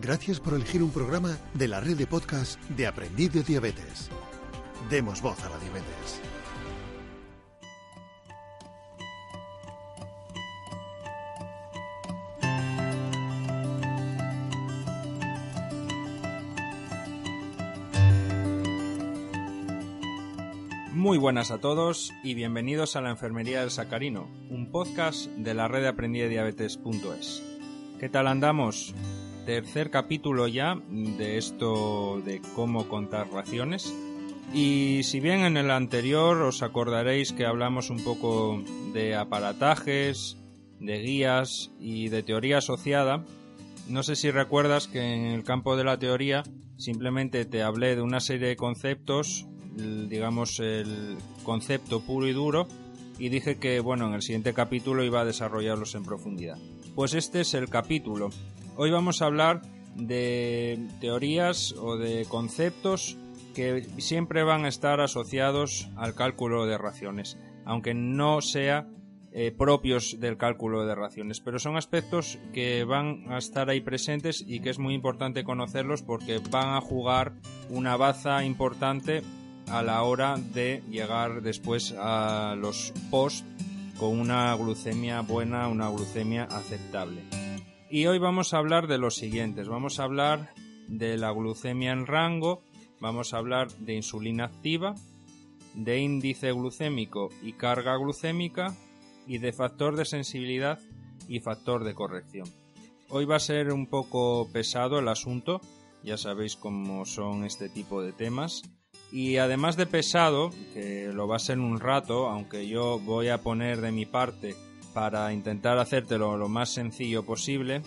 Gracias por elegir un programa de la red de podcast de Aprendiz de Diabetes. Demos voz a la diabetes. Muy buenas a todos y bienvenidos a la Enfermería del Sacarino, un podcast de la red de aprendidediabetes.es. ¿Qué tal andamos? Tercer capítulo ya de esto de cómo contar raciones. Y si bien en el anterior os acordaréis que hablamos un poco de aparatajes, de guías y de teoría asociada, no sé si recuerdas que en el campo de la teoría simplemente te hablé de una serie de conceptos digamos, el concepto puro y duro y dije que, bueno, en el siguiente capítulo iba a desarrollarlos en profundidad. Pues este es el capítulo. Hoy vamos a hablar de teorías o de conceptos que siempre van a estar asociados al cálculo de raciones, aunque no sea eh, propios del cálculo de raciones, pero son aspectos que van a estar ahí presentes y que es muy importante conocerlos porque van a jugar una baza importante a la hora de llegar después a los post con una glucemia buena, una glucemia aceptable. Y hoy vamos a hablar de los siguientes. Vamos a hablar de la glucemia en rango, vamos a hablar de insulina activa, de índice glucémico y carga glucémica y de factor de sensibilidad y factor de corrección. Hoy va a ser un poco pesado el asunto, ya sabéis cómo son este tipo de temas, y además de pesado, que lo va a ser un rato, aunque yo voy a poner de mi parte para intentar hacértelo lo más sencillo posible,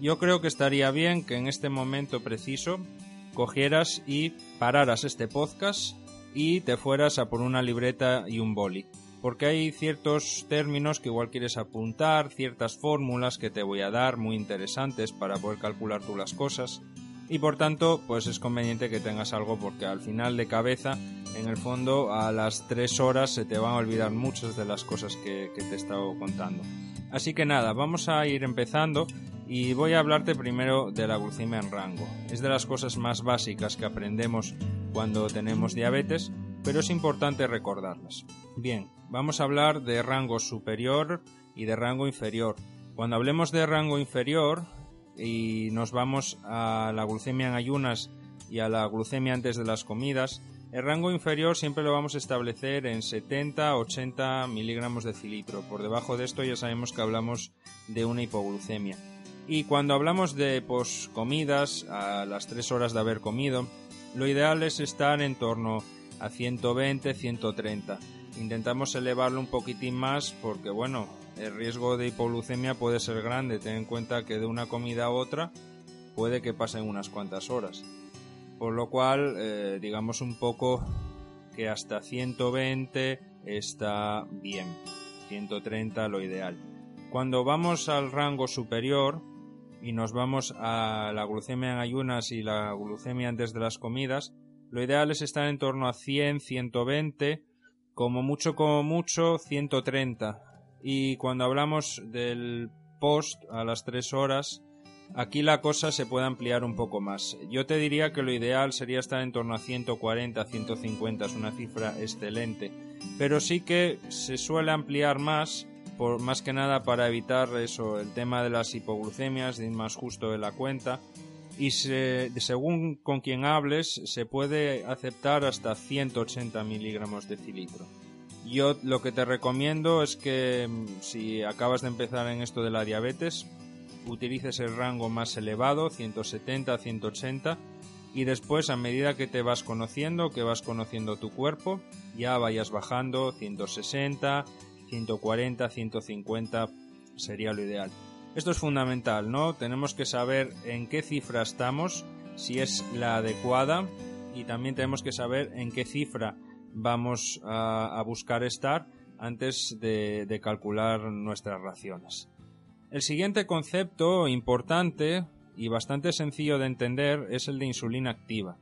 yo creo que estaría bien que en este momento preciso cogieras y pararas este podcast y te fueras a por una libreta y un boli. Porque hay ciertos términos que igual quieres apuntar, ciertas fórmulas que te voy a dar muy interesantes para poder calcular tú las cosas y por tanto pues es conveniente que tengas algo porque al final de cabeza en el fondo a las 3 horas se te van a olvidar muchas de las cosas que, te he estado contando. Así que nada, vamos a ir empezando y voy a hablarte primero de la glucemia en rango. Es de las cosas más básicas que aprendemos cuando tenemos diabetes, pero es importante recordarlas. Bien, vamos a hablar de rango superior y de rango inferior. Cuando hablemos de rango inferior, y nos vamos a la glucemia en ayunas y a la glucemia antes de las comidas, el rango inferior siempre lo vamos a establecer en 70-80 miligramos de cilitro. Por debajo de esto ya sabemos que hablamos de una hipoglucemia. Y cuando hablamos de poscomidas, a las 3 horas de haber comido, lo ideal es estar en torno a 120-130. Intentamos elevarlo un poquitín más porque, bueno, el riesgo de hipoglucemia puede ser grande. Ten en cuenta que de una comida a otra puede que pasen unas cuantas horas. Por lo cual, eh, digamos un poco que hasta 120 está bien. 130 lo ideal. Cuando vamos al rango superior y nos vamos a la glucemia en ayunas y la glucemia antes de las comidas, lo ideal es estar en torno a 100, 120, como mucho, como mucho, 130 y cuando hablamos del post a las 3 horas, aquí la cosa se puede ampliar un poco más. Yo te diría que lo ideal sería estar en torno a 140, 150, es una cifra excelente. Pero sí que se suele ampliar más, por más que nada para evitar eso, el tema de las hipoglucemias, de más justo de la cuenta. Y según con quien hables, se puede aceptar hasta 180 miligramos de cilitro. Yo lo que te recomiendo es que mm, si acabas de empezar en esto de la diabetes, utilices el rango más elevado, 170, 180, y después a medida que te vas conociendo, que vas conociendo tu cuerpo, ya vayas bajando 160, 140, 150 sería lo ideal. Esto es fundamental, ¿no? Tenemos que saber en qué cifra estamos, si es la adecuada y también tenemos que saber en qué cifra vamos a, buscar estar antes de calcular nuestras raciones. El siguiente concepto importante y bastante sencillo de entender es el de insulina activa.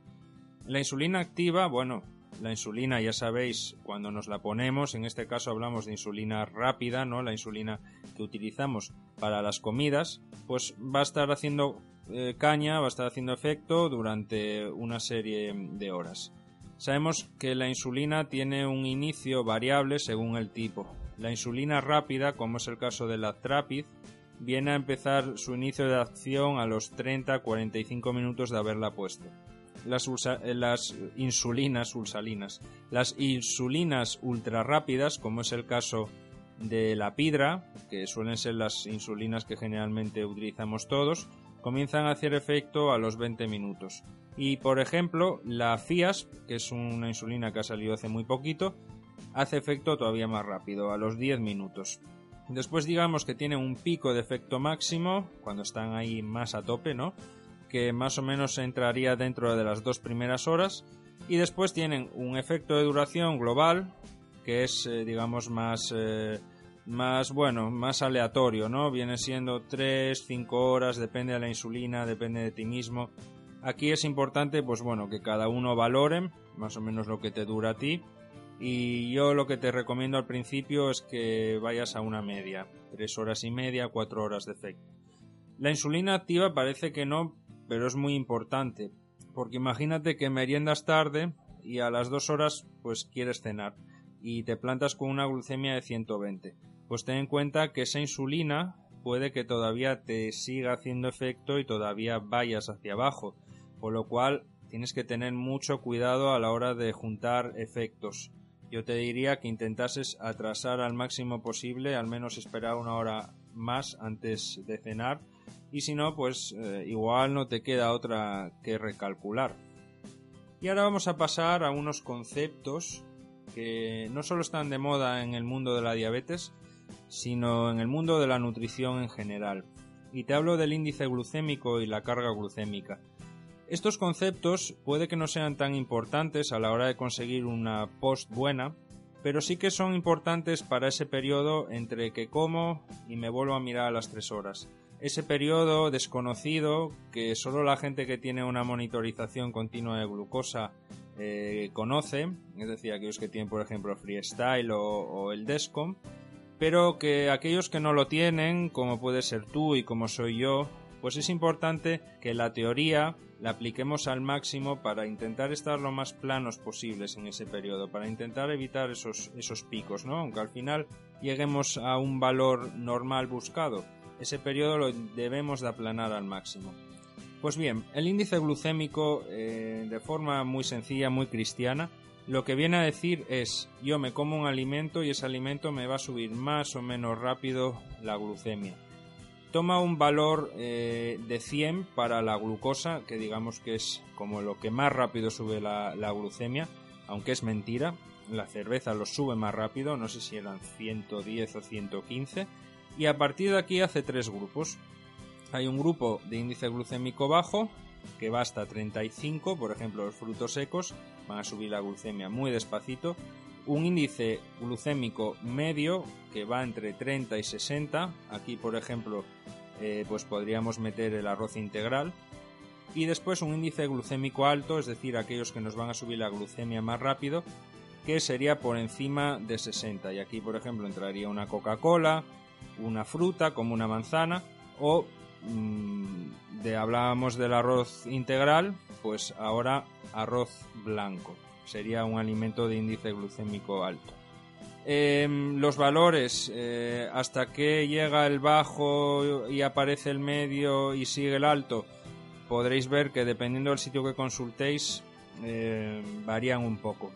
La insulina activa, bueno, la insulina ya sabéis cuando nos la ponemos, en este caso hablamos de insulina rápida, ¿no? La insulina que utilizamos para las comidas, pues va a estar haciendo eh, caña, va a estar haciendo efecto durante una serie de horas. Sabemos que la insulina tiene un inicio variable según el tipo. La insulina rápida, como es el caso de la Trapid, viene a empezar su inicio de acción a los 30-45 minutos de haberla puesto. Las, eh, las, insulinas ulsalinas. Las insulinas ultra rápidas, como es el caso de la pidra, que suelen ser las insulinas que generalmente utilizamos todos, comienzan a hacer efecto a los 20 minutos. Y por ejemplo, la FIASP, que es una insulina que ha salido hace muy poquito, hace efecto todavía más rápido, a los 10 minutos. Después digamos que tiene un pico de efecto máximo cuando están ahí más a tope, ¿no? Que más o menos entraría dentro de las dos primeras horas. Y después tienen un efecto de duración global que es, eh, digamos, más, eh, más, bueno, más aleatorio, ¿no? Viene siendo 3, 5 horas, depende de la insulina, depende de ti mismo. Aquí es importante, pues bueno, que cada uno valore más o menos lo que te dura a ti y yo lo que te recomiendo al principio es que vayas a una media, tres horas y media, cuatro horas de efecto. La insulina activa parece que no, pero es muy importante, porque imagínate que meriendas tarde y a las dos horas pues quieres cenar y te plantas con una glucemia de 120. Pues ten en cuenta que esa insulina puede que todavía te siga haciendo efecto y todavía vayas hacia abajo, por lo cual tienes que tener mucho cuidado a la hora de juntar efectos yo te diría que intentases atrasar al máximo posible, al menos esperar una hora más antes de cenar y si no, pues eh, igual no te queda otra que recalcular. Y ahora vamos a pasar a unos conceptos que no solo están de moda en el mundo de la diabetes, sino en el mundo de la nutrición en general. Y te hablo del índice glucémico y la carga glucémica. Estos conceptos puede que no sean tan importantes a la hora de conseguir una post buena, pero sí que son importantes para ese periodo entre que como y me vuelvo a mirar a las tres horas. Ese periodo desconocido que solo la gente que tiene una monitorización continua de glucosa eh, conoce, es decir, aquellos que tienen por ejemplo Freestyle o, o el Descom, pero que aquellos que no lo tienen, como puede ser tú y como soy yo, pues es importante que la teoría la apliquemos al máximo para intentar estar lo más planos posibles en ese periodo, para intentar evitar esos, esos picos, ¿no? Aunque al final lleguemos a un valor normal buscado, ese periodo lo debemos de aplanar al máximo. Pues bien, el índice glucémico, eh, de forma muy sencilla, muy cristiana, lo que viene a decir es yo me como un alimento y ese alimento me va a subir más o menos rápido la glucemia toma un valor eh, de 100 para la glucosa, que digamos que es como lo que más rápido sube la, glucemia, aunque es mentira, la cerveza lo sube más rápido, no sé si eran 110 o 115, y a partir de aquí hace tres grupos. Hay un grupo de índice glucémico bajo, que va hasta 35, por ejemplo los frutos secos van a subir la glucemia muy despacito, un índice glucémico medio que va entre 30 y 60. Aquí, por ejemplo, eh, pues podríamos meter el arroz integral. Y después un índice glucémico alto, es decir, aquellos que nos van a subir la glucemia más rápido, que sería por encima de 60. Y aquí, por ejemplo, entraría una Coca-Cola, una fruta como una manzana o de hablábamos del arroz integral, pues ahora arroz blanco sería un alimento de índice glucémico alto. Em, los valores, eh, hasta que llega el bajo y aparece el medio y sigue el alto, podréis ver que dependiendo del sitio que consultéis, em, varían un poco.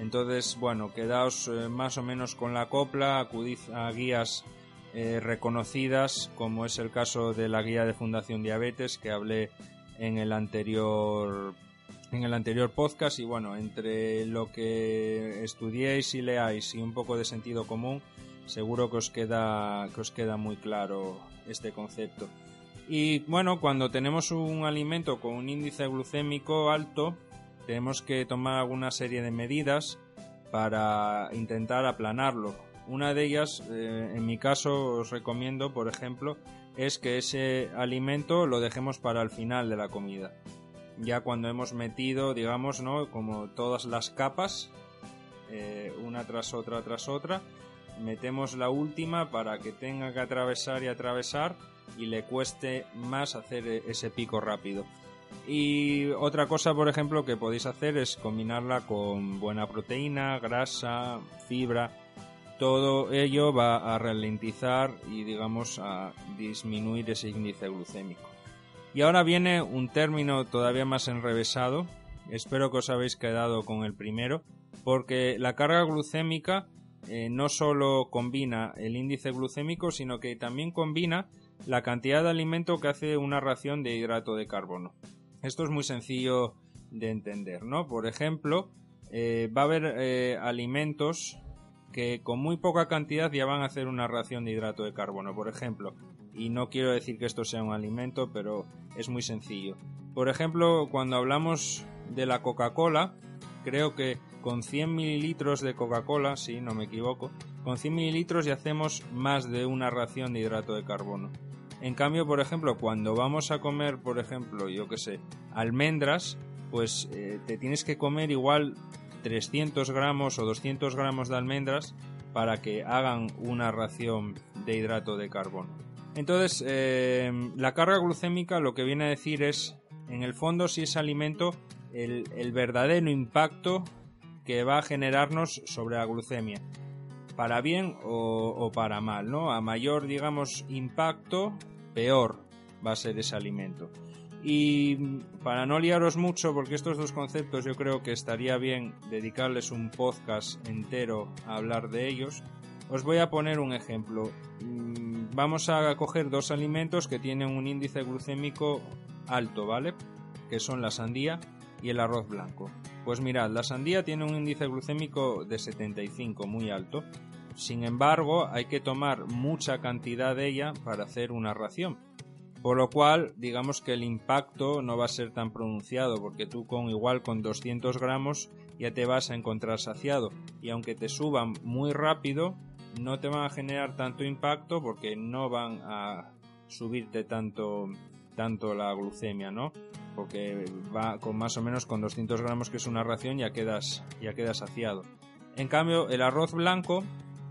Entonces, bueno, quedaos eh, más o menos con la copla, acudid a guías eh, reconocidas, como es el caso de la guía de Fundación Diabetes que hablé en el anterior en el anterior podcast y bueno, entre lo que estudiéis y leáis y un poco de sentido común, seguro que os queda, que os queda muy claro este concepto. Y bueno, cuando tenemos un alimento con un índice glucémico alto, tenemos que tomar alguna serie de medidas para intentar aplanarlo. Una de ellas, eh, en mi caso, os recomiendo, por ejemplo, es que ese alimento lo dejemos para el final de la comida. Ya cuando hemos metido, digamos, ¿no? Como todas las capas, eh, una tras otra tras otra, metemos la última para que tenga que atravesar y atravesar y le cueste más hacer e-, ese pico rápido. Y otra cosa, por ejemplo, que podéis hacer es combinarla con buena proteína, grasa, fibra. Todo ello va a ralentizar y, digamos, a disminuir ese índice glucémico. Y ahora viene un término todavía más enrevesado. Espero que os habéis quedado con el primero, porque la carga glucémica eh, no solo combina el índice glucémico, sino que también combina la cantidad de alimento que hace una ración de hidrato de carbono. Esto es muy sencillo de entender, ¿no? Por ejemplo, eh, va a haber eh, alimentos que con muy poca cantidad ya van a hacer una ración de hidrato de carbono, por ejemplo. Y no quiero decir que esto sea un alimento, pero es muy sencillo. Por ejemplo, cuando hablamos de la Coca-Cola, creo que con 100 mililitros de Coca-Cola, si no me equivoco, con 100 mililitros ya hacemos más de una ración de hidrato de carbono. En cambio, por ejemplo, cuando vamos a comer, por ejemplo, yo que sé, almendras, pues eh, te tienes que comer igual 300 gramos o 200 gramos de almendras para que hagan una ración de hidrato de carbono. Entonces, eh, la carga glucémica lo que viene a decir es, en el fondo, si es alimento, el, el verdadero impacto que va a generarnos sobre la glucemia para bien o, para mal, ¿no? A mayor, digamos, impacto, peor va a ser ese alimento. Y para no liaros mucho, porque estos dos conceptos yo creo que estaría bien dedicarles un podcast entero a hablar de ellos, os voy a poner un ejemplo. Mm, vamos a coger dos alimentos que tienen un índice glucémico alto, ¿vale? Que son la sandía y el arroz blanco. Pues mirad, la sandía tiene un índice glucémico de 75, muy alto. Sin embargo, hay que tomar mucha cantidad de ella para hacer una ración. Por lo cual, digamos que el impacto no va a ser tan pronunciado, porque tú con igual con 200 gramos ya te vas a encontrar saciado. Y aunque te suban muy rápido, no te van a generar tanto impacto porque no van a subirte tanto, tanto la glucemia, ¿no? porque va con más o menos con 200 gramos que es una ración ya quedas, ya quedas saciado. En cambio, el arroz blanco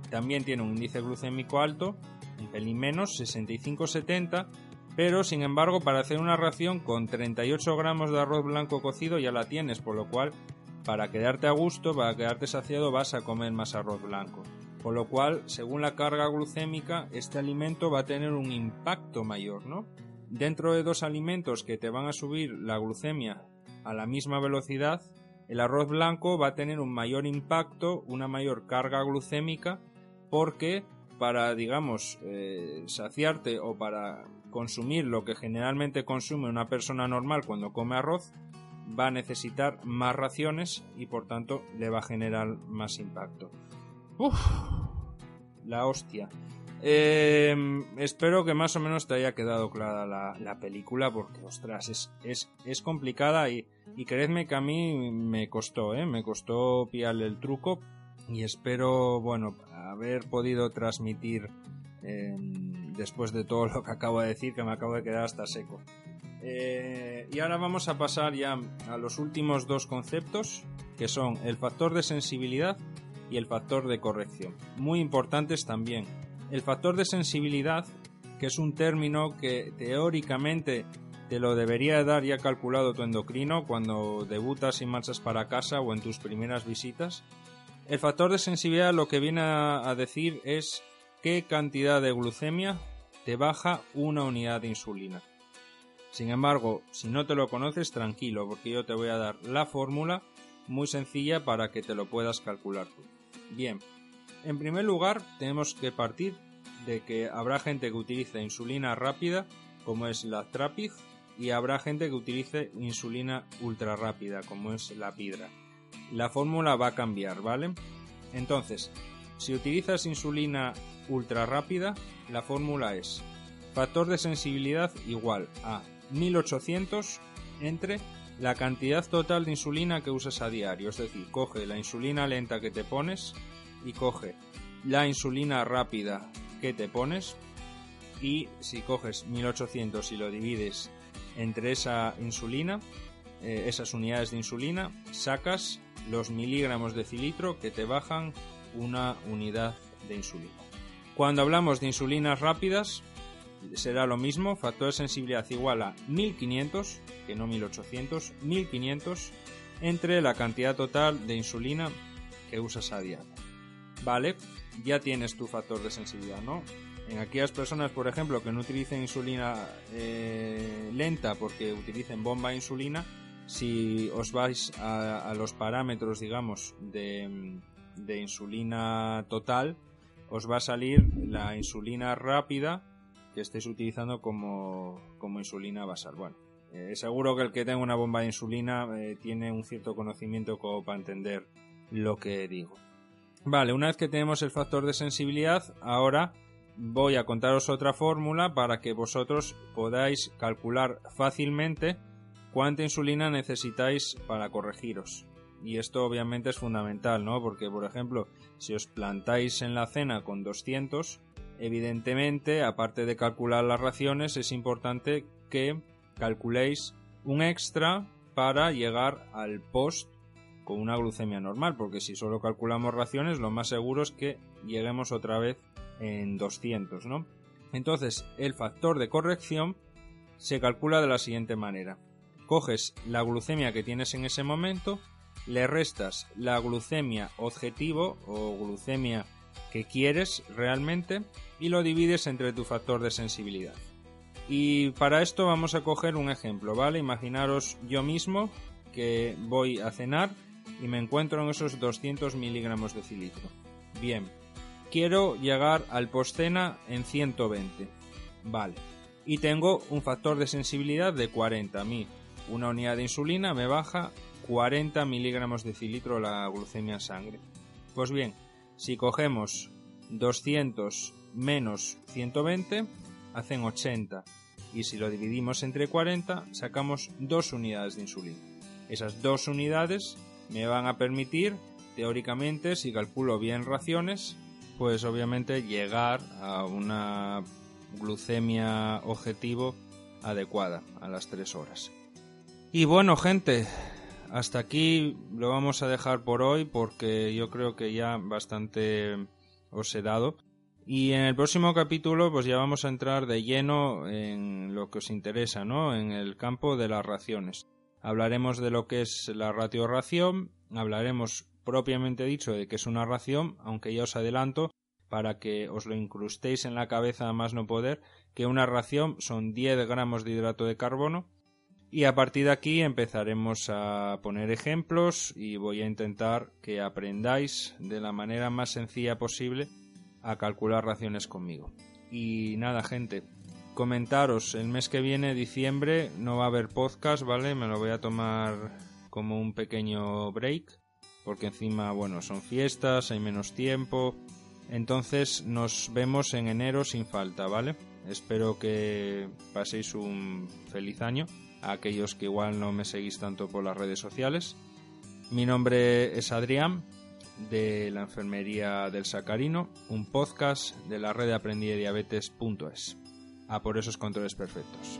también tiene un índice glucémico alto, un pelín menos, 65-70, pero sin embargo para hacer una ración con 38 gramos de arroz blanco cocido ya la tienes, por lo cual para quedarte a gusto, para quedarte saciado vas a comer más arroz blanco. Por lo cual, según la carga glucémica, este alimento va a tener un impacto mayor, ¿no? Dentro de dos alimentos que te van a subir la glucemia a la misma velocidad, el arroz blanco va a tener un mayor impacto, una mayor carga glucémica, porque para, digamos, eh, saciarte o para consumir lo que generalmente consume una persona normal cuando come arroz, va a necesitar más raciones y por tanto le va a generar más impacto. Uf, la hostia. Eh, espero que más o menos te haya quedado clara la, película porque, ostras, es, es, complicada y, y creedme que a mí me costó, ¿eh? Me costó pillarle el truco y espero, bueno, haber podido transmitir em, después de todo lo que acabo de decir, que me acabo de quedar hasta seco. Eh, y ahora vamos a pasar ya a los últimos dos conceptos, que son el factor de sensibilidad y el factor de corrección. Muy importantes también el factor de sensibilidad, que es un término que teóricamente te lo debería dar ya calculado tu endocrino cuando debutas y marchas para casa o en tus primeras visitas. El factor de sensibilidad lo que viene a decir es qué cantidad de glucemia te baja una unidad de insulina. Sin embargo, si no te lo conoces, tranquilo, porque yo te voy a dar la fórmula muy sencilla para que te lo puedas calcular tú. Bien, en primer lugar, tenemos que partir de que habrá gente que utilice insulina rápida, como es la Trapig, y habrá gente que utilice insulina ultra rápida, como es la Pidra. La fórmula va a cambiar, ¿vale? Entonces, si utilizas insulina ultra rápida, la fórmula es factor de sensibilidad igual a 1800 entre la cantidad total de insulina que usas a diario. Es decir, coge la insulina lenta que te pones y coge la insulina rápida que te pones y si coges 1800 y lo divides entre esa insulina, eh, esas unidades de insulina, sacas los miligramos de cilitro que te bajan una unidad de insulina. Cuando hablamos de insulinas rápidas, será lo mismo, factor de sensibilidad igual a 1500, que no 1800, 1500 entre la cantidad total de insulina que usas a diario. Vale, ya tienes tu factor de sensibilidad, ¿no? En aquellas personas, por ejemplo, que no utilicen insulina eh, lenta porque utilicen bomba de insulina, si os vais a, los parámetros, digamos, de, insulina total, os va a salir la insulina rápida que estéis utilizando como, insulina basal. Bueno, eh, seguro que el que tenga una bomba de insulina eh, tiene un cierto conocimiento como para entender lo que digo. Vale, una vez que tenemos el factor de sensibilidad, ahora voy a contaros otra fórmula para que vosotros podáis calcular fácilmente cuánta insulina necesitáis para corregiros. Y esto obviamente es fundamental, ¿no? Porque, por ejemplo, si os plantáis en la cena con 200, evidentemente, aparte de calcular las raciones, es importante que calculéis un extra para llegar al post con una glucemia normal, porque si solo calculamos raciones, lo más seguro es que lleguemos otra vez en 200, ¿no? Entonces, el factor de corrección se calcula de la siguiente manera. Coges la glucemia que tienes en ese momento, le restas la glucemia objetivo o glucemia que quieres realmente y lo divides entre tu factor de sensibilidad. Y para esto vamos a coger un ejemplo, ¿vale? Imaginaros yo mismo que voy a cenar y me encuentro en esos 200 miligramos de cilitro. Bien, quiero llegar al postcena en 120. Vale. Y tengo un factor de sensibilidad de 40. A mí, una unidad de insulina me baja 40 miligramos de cilitro la glucemia en sangre. Pues bien, si cogemos 200 menos 120, hacen 80. Y si lo dividimos entre 40, sacamos dos unidades de insulina. Esas dos unidades me van a permitir, teóricamente, si calculo bien raciones, pues obviamente llegar a una glucemia objetivo adecuada a las 3 horas. Y bueno, gente, hasta aquí lo vamos a dejar por hoy porque yo creo que ya bastante os he dado. Y en el próximo capítulo pues ya vamos a entrar de lleno en lo que os interesa, ¿no? En el campo de las raciones. Hablaremos de lo que es la ratio-ración, hablaremos propiamente dicho de que es una ración, aunque ya os adelanto, para que os lo incrustéis en la cabeza a más no poder, que una ración son 10 gramos de hidrato de carbono, y a partir de aquí empezaremos a poner ejemplos y voy a intentar que aprendáis de la manera más sencilla posible a calcular raciones conmigo. Y nada, gente, comentaros, el mes que viene, diciembre, no va a haber podcast, ¿vale? Me lo voy a tomar como un pequeño break, porque encima, bueno, son fiestas, hay menos tiempo. Entonces nos vemos en enero sin falta, ¿vale? Espero que paséis un feliz año a aquellos que igual no me seguís tanto por las redes sociales. Mi nombre es Adrián de la Enfermería del Sacarino, un podcast de la red de. A por esos controles perfectos.